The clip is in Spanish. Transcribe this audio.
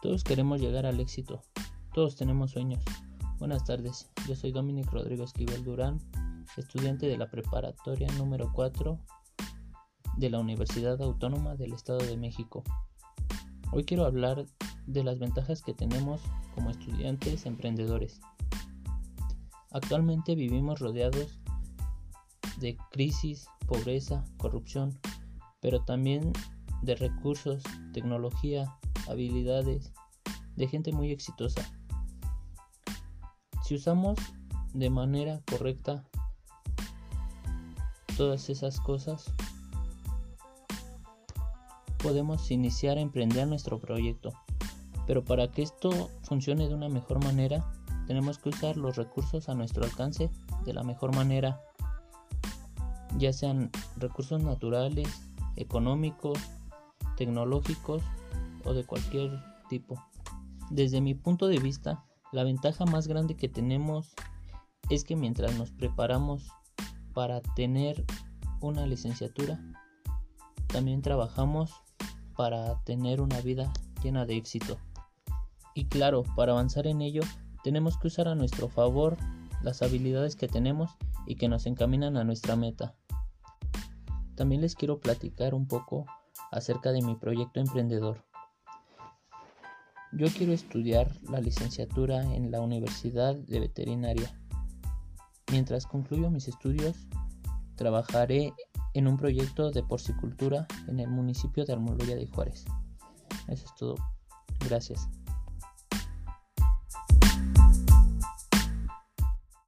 Todos queremos llegar al éxito. Todos tenemos sueños. Buenas tardes, yo soy Dominic Rodrigo Esquivel Durán, estudiante de la preparatoria número 4 de la Universidad Autónoma del Estado de México. Hoy quiero hablar de las ventajas que tenemos como estudiantes emprendedores. Actualmente vivimos rodeados de crisis, pobreza, corrupción, pero también de recursos, tecnología, habilidades, de gente muy exitosa. Si usamos de manera correcta todas esas cosas, podemos iniciar a emprender nuestro proyecto. Pero para que esto funcione de una mejor manera, tenemos que usar los recursos a nuestro alcance de la mejor manera, ya sean recursos naturales, económicos, tecnológicos o de cualquier tipo. Desde mi punto de vista, la ventaja más grande que tenemos es que mientras nos preparamos para tener una licenciatura, también trabajamos para tener una vida llena de éxito. Y claro, para avanzar en ello, tenemos que usar a nuestro favor las habilidades que tenemos y que nos encaminan a nuestra meta. También les quiero platicar un poco acerca de mi proyecto emprendedor. Yo quiero estudiar la licenciatura en la Universidad de Veterinaria. Mientras concluyo mis estudios, trabajaré en un proyecto de porcicultura en el municipio de Almoloya de Juárez. Eso es todo. Gracias.